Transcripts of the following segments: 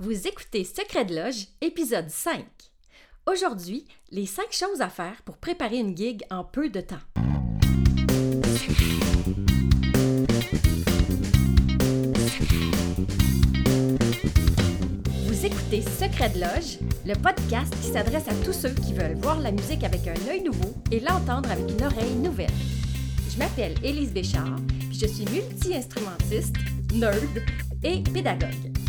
Vous écoutez Secret de Loge, épisode 5. Aujourd'hui, les 5 choses à faire pour préparer une gig en peu de temps. Vous écoutez Secret de Loge, le podcast qui s'adresse à tous ceux qui veulent voir la musique avec un œil nouveau et l'entendre avec une oreille nouvelle. Je m'appelle Élise Béchard, puis je suis multi-instrumentiste, nerd et pédagogue.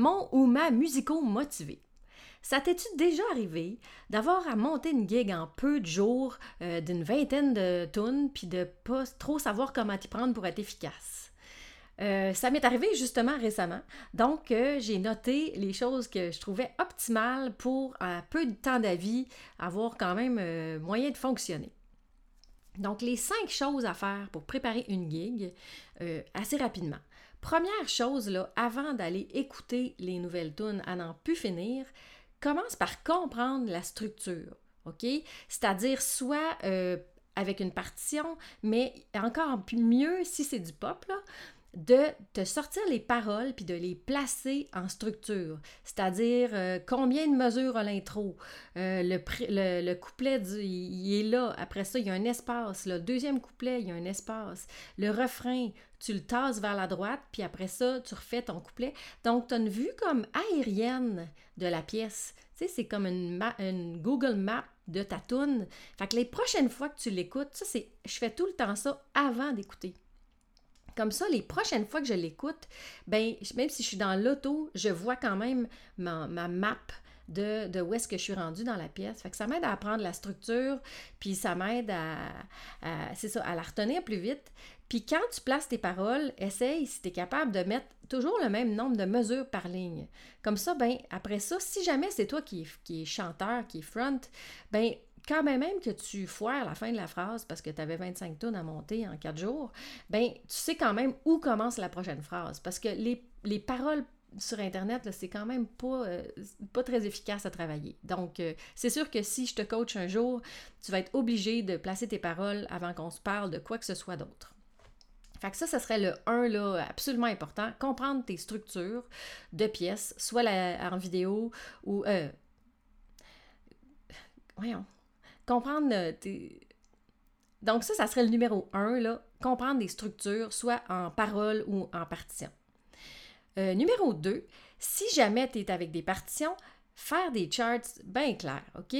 Mon ou ma musico motivé. Ça t'est-tu déjà arrivé d'avoir à monter une gig en peu de jours euh, d'une vingtaine de tonnes puis de pas trop savoir comment t'y prendre pour être efficace? Euh, ça m'est arrivé justement récemment. Donc, euh, j'ai noté les choses que je trouvais optimales pour, à peu de temps d'avis, avoir quand même moyen de fonctionner. Donc, les cinq choses à faire pour préparer une gig assez rapidement. Première chose, là, avant d'aller écouter les nouvelles tunes à n'en plus finir, commence par comprendre la structure, OK? C'est-à-dire soit euh, avec une partition, mais encore mieux si c'est du pop, là, de te sortir les paroles puis de les placer en structure. C'est-à-dire euh, combien de mesures a l'intro, euh, le, le, couplet, il, est là, après ça, il y a un espace, le deuxième couplet, il y a un espace, le refrain, tu le tasses vers la droite, puis après ça, tu refais ton couplet. Donc, tu as une vue comme aérienne de la pièce. Tu sais, c'est comme une, une, Google Map de ta tune. Fait que les prochaines fois que tu l'écoutes, ça, c'est, je fais tout le temps ça avant d'écouter. Comme ça, les prochaines fois que je l'écoute, ben, même si je suis dans l'auto, je vois quand même ma, map de, de, où est-ce que je suis rendue dans la pièce. Fait que ça m'aide à apprendre la structure, puis ça m'aide à, ça, la retenir plus vite. Puis quand tu places tes paroles, essaye si tu es capable de mettre toujours le même nombre de mesures par ligne. Comme ça, ben après ça, si jamais c'est toi qui, qui chanteur, qui est front, ben quand même, même que tu foires la fin de la phrase parce que tu avais 25 tonnes à monter en 4 jours, ben tu sais quand même où commence la prochaine phrase. Parce que les, paroles sur Internet, c'est quand même pas, euh, pas très efficace à travailler. Donc, euh, c'est sûr que si je te coach un jour, tu vas être obligé de placer tes paroles avant qu'on se parle de quoi que ce soit d'autre. Fait que ça, ça serait le 1 là, absolument important. Comprendre tes structures de pièces, soit en vidéo ou. Euh, voyons, comprendre euh, Donc ça, ça serait le numéro un, là, comprendre des structures, soit en parole ou en partition. Euh, numéro 2, si jamais tu es avec des partitions, faire des charts bien clairs, OK?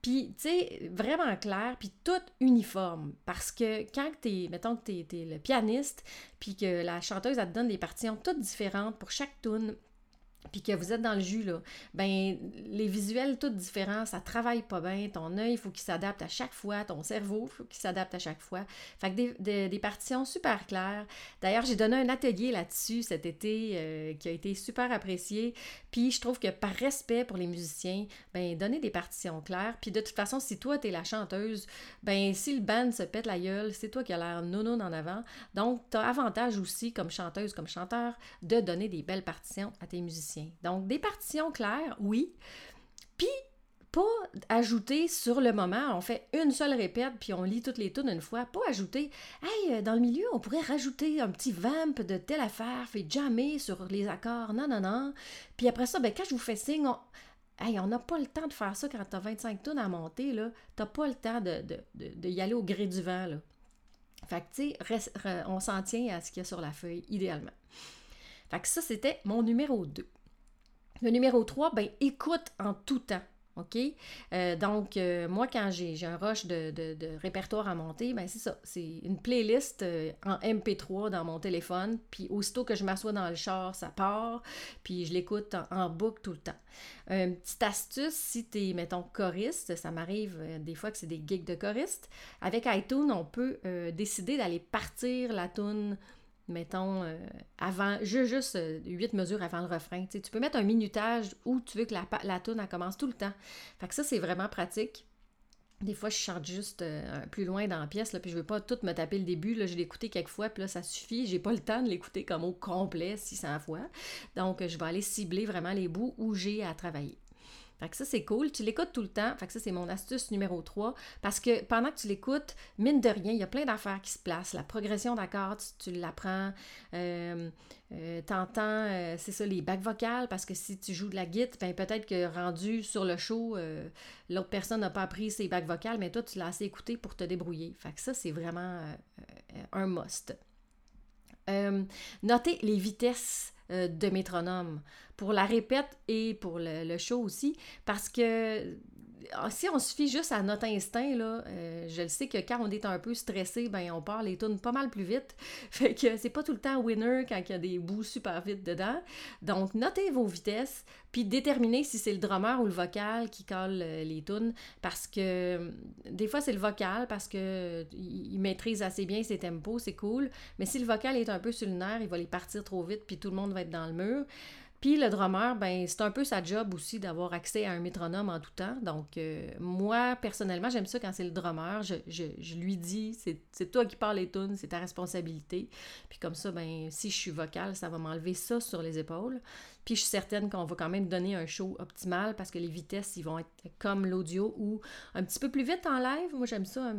Puis, tu sais, vraiment clair, puis tout uniforme. Parce que quand tu es, mettons que tu es, le pianiste, puis que la chanteuse, elle te donne des partitions toutes différentes pour chaque tune, puis que vous êtes dans le jus, là, ben les visuels tous différents, ça travaille pas bien. Ton œil, il faut qu'il s'adapte à chaque fois. Ton cerveau, il faut qu'il s'adapte à chaque fois. Fait que des, partitions super claires. D'ailleurs, j'ai donné un atelier là-dessus cet été euh, qui a été super apprécié. Puis je trouve que par respect pour les musiciens, ben donner des partitions claires. Puis de toute façon, si toi, t'es la chanteuse, ben si le band se pète la gueule, c'est toi qui as l'air nono en avant. Donc, tu as avantage aussi, comme chanteuse, comme chanteur, de donner des belles partitions à tes musiciens. Donc, des partitions claires, oui. Puis, pas ajouter sur le moment, on fait une seule répète, puis on lit toutes les tunes une fois. Pas ajouter, hey, euh, dans le milieu, on pourrait rajouter un petit vamp de telle affaire, fait jammer sur les accords. Non, non, non. Puis après ça, ben, quand je vous fais signe. Hey, on n'a pas le temps de faire ça quand tu as 25 tonnes à monter, là. T'as pas le temps de, y aller au gré du vent. Fait que, tu sais, on s'en tient à ce qu'il y a sur la feuille, idéalement. Fait que ça, c'était mon numéro 2. Le numéro 3, ben écoute en tout temps. OK? Euh, donc, euh, moi, quand j'ai un rush de, répertoire à monter, ben c'est ça. C'est une playlist euh, en MP3 dans mon téléphone. Puis aussitôt que je m'assois dans le char, ça part. Puis je l'écoute en, boucle tout le temps. Une petite astuce, si tu es, mettons, choriste, ça m'arrive des fois que c'est des gigs de choriste. Avec iTunes, on peut décider d'aller partir la tune mettons, euh, avant, juste euh, huit mesures avant le refrain. tu peux mettre un minutage où tu veux que la, la toune, commence tout le temps. Fait que ça, c'est vraiment pratique. Des fois, je chante juste euh, plus loin dans la pièce, là, puis je veux pas tout me taper le début. Je l'ai écouté quelques fois, puis là, ça suffit. J'ai pas le temps de l'écouter comme au complet 600 fois. Donc, je vais aller cibler vraiment les bouts où j'ai à travailler. Fait que ça, c'est cool. Tu l'écoutes tout le temps. Fait que ça, c'est mon astuce numéro 3. Parce que pendant que tu l'écoutes, mine de rien, il y a plein d'affaires qui se placent. La progression d'accords, tu, l'apprends. Euh, euh, T'entends, euh, c'est ça, les bacs vocales. Parce que si tu joues de la guitare, ben peut-être que rendu sur le show, euh, l'autre personne n'a pas appris ses bacs vocales, mais toi, tu l'as assez écouté pour te débrouiller. Fait que ça, c'est vraiment un must. notez les vitesses de métronome. Pour la répète et pour le, show aussi, parce que si on suffit juste à notre instinct, euh, je le sais que quand on est un peu stressé, ben on part les tunes pas mal plus vite. Fait que c'est pas tout le temps winner quand il y a des bouts super vite dedans. Donc, notez vos vitesses, puis déterminez si c'est le drummer ou le vocal qui colle euh, les tunes, parce que des fois c'est le vocal, parce que il maîtrise assez bien ses tempos, c'est cool. Mais si le vocal est un peu sur le il va les partir trop vite, puis tout le monde va être dans le mur. Puis le drummer, ben c'est un peu sa job aussi d'avoir accès à un métronome en tout temps. Donc euh, moi, personnellement, j'aime ça quand c'est le drummer. Je, lui dis, c'est toi qui parles les tunes, c'est ta responsabilité. Puis comme ça, ben si je suis vocale, ça va m'enlever ça sur les épaules. Puis je suis certaine qu'on va quand même donner un show optimal parce que les vitesses, ils vont être comme l'audio ou un petit peu plus vite en live. Moi, j'aime ça,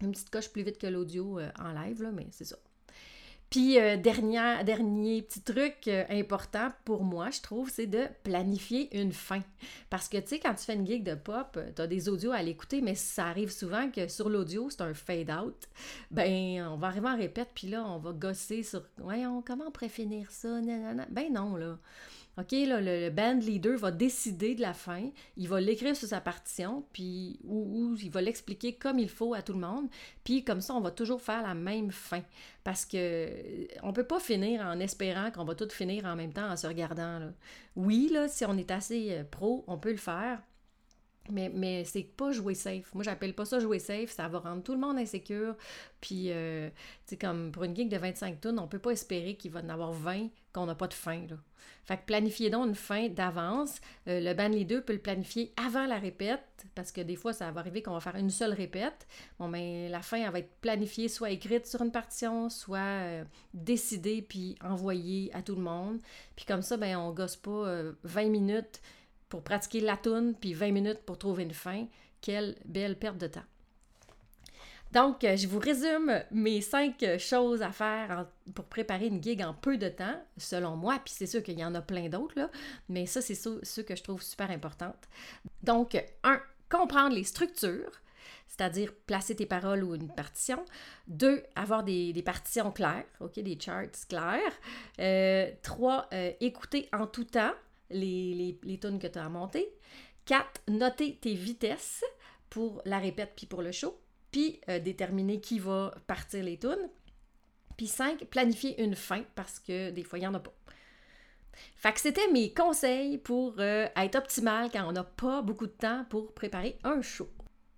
une petite coche plus vite que l'audio euh, en live, là, mais c'est ça. Puis, euh, dernier, dernier petit truc euh, important pour moi, je trouve, c'est de planifier une fin. Parce que, tu sais, quand tu fais une gig de pop, euh, tu as des audios à l'écouter, mais ça arrive souvent que sur l'audio, c'est un fade-out. Ben, on va arriver en répète, puis là, on va gosser sur, voyons, comment on pourrait finir ça? Ben non, là. OK, là, le, band leader va décider de la fin, il va l'écrire sur sa partition, puis il va l'expliquer comme il faut à tout le monde, puis comme ça, on va toujours faire la même fin. Parce que on peut pas finir en espérant qu'on va tout finir en même temps en se regardant. Oui, là, si on est assez euh, pro, on peut le faire, mais, mais c'est pas jouer safe. Moi, j'appelle pas ça jouer safe. Ça va rendre tout le monde insécure. Puis, euh, tu sais, comme pour une gig de 25 tonnes, on peut pas espérer qu'il va en avoir 20 qu'on n'a pas de fin. Là. Fait que planifiez donc une fin d'avance. Euh, le band leader peut le planifier avant la répète, parce que des fois, ça va arriver qu'on va faire une seule répète. Bon, mais ben, la fin, elle va être planifiée, soit écrite sur une partition, soit euh, décidée puis envoyée à tout le monde. Puis comme ça, ben, on gosse pas 20 minutes pour pratiquer la toune, puis 20 minutes pour trouver une fin. Quelle belle perte de temps. Donc, euh, je vous résume mes cinq choses à faire pour préparer une gig en peu de temps, selon moi, puis c'est sûr qu'il y en a plein d'autres, mais ça, c'est ce que je trouve super importante. Donc, un, comprendre les structures, c'est-à-dire placer tes paroles ou une partition. Deux, avoir des, partitions claires, OK, des charts clairs. Euh, trois, euh, écouter en tout temps, les, les, les que tu as à monter. 4. Noter tes vitesses pour la répète puis pour le show. Puis euh, déterminer qui va partir les tunes. Puis 5. Planifier une fin parce que des fois, il n'y en a pas. Fait que c'était mes conseils pour euh, être optimal quand on n'a pas beaucoup de temps pour préparer un show.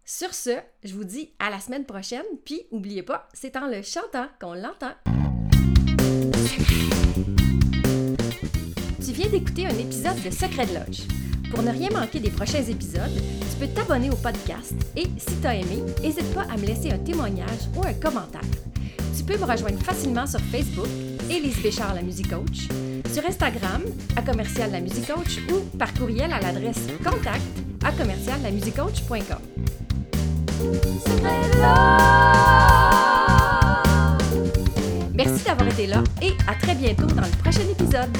Sur ce, je vous dis à la semaine prochaine, puis n'oubliez pas, c'est en le chantant qu'on l'entend. Tu viens d'écouter un épisode de Secret de Lodge. Pour ne rien manquer des prochains épisodes, tu peux t'abonner au podcast et, si tu as aimé, n'hésite pas à me laisser un témoignage ou un commentaire. Tu peux me rejoindre facilement sur Facebook, Élise Béchard, la musique coach, sur Instagram, à commercial la musique coach ou par courriel à l'adresse contact à commercial la Merci d'avoir été là et à très bientôt dans le prochain épisode.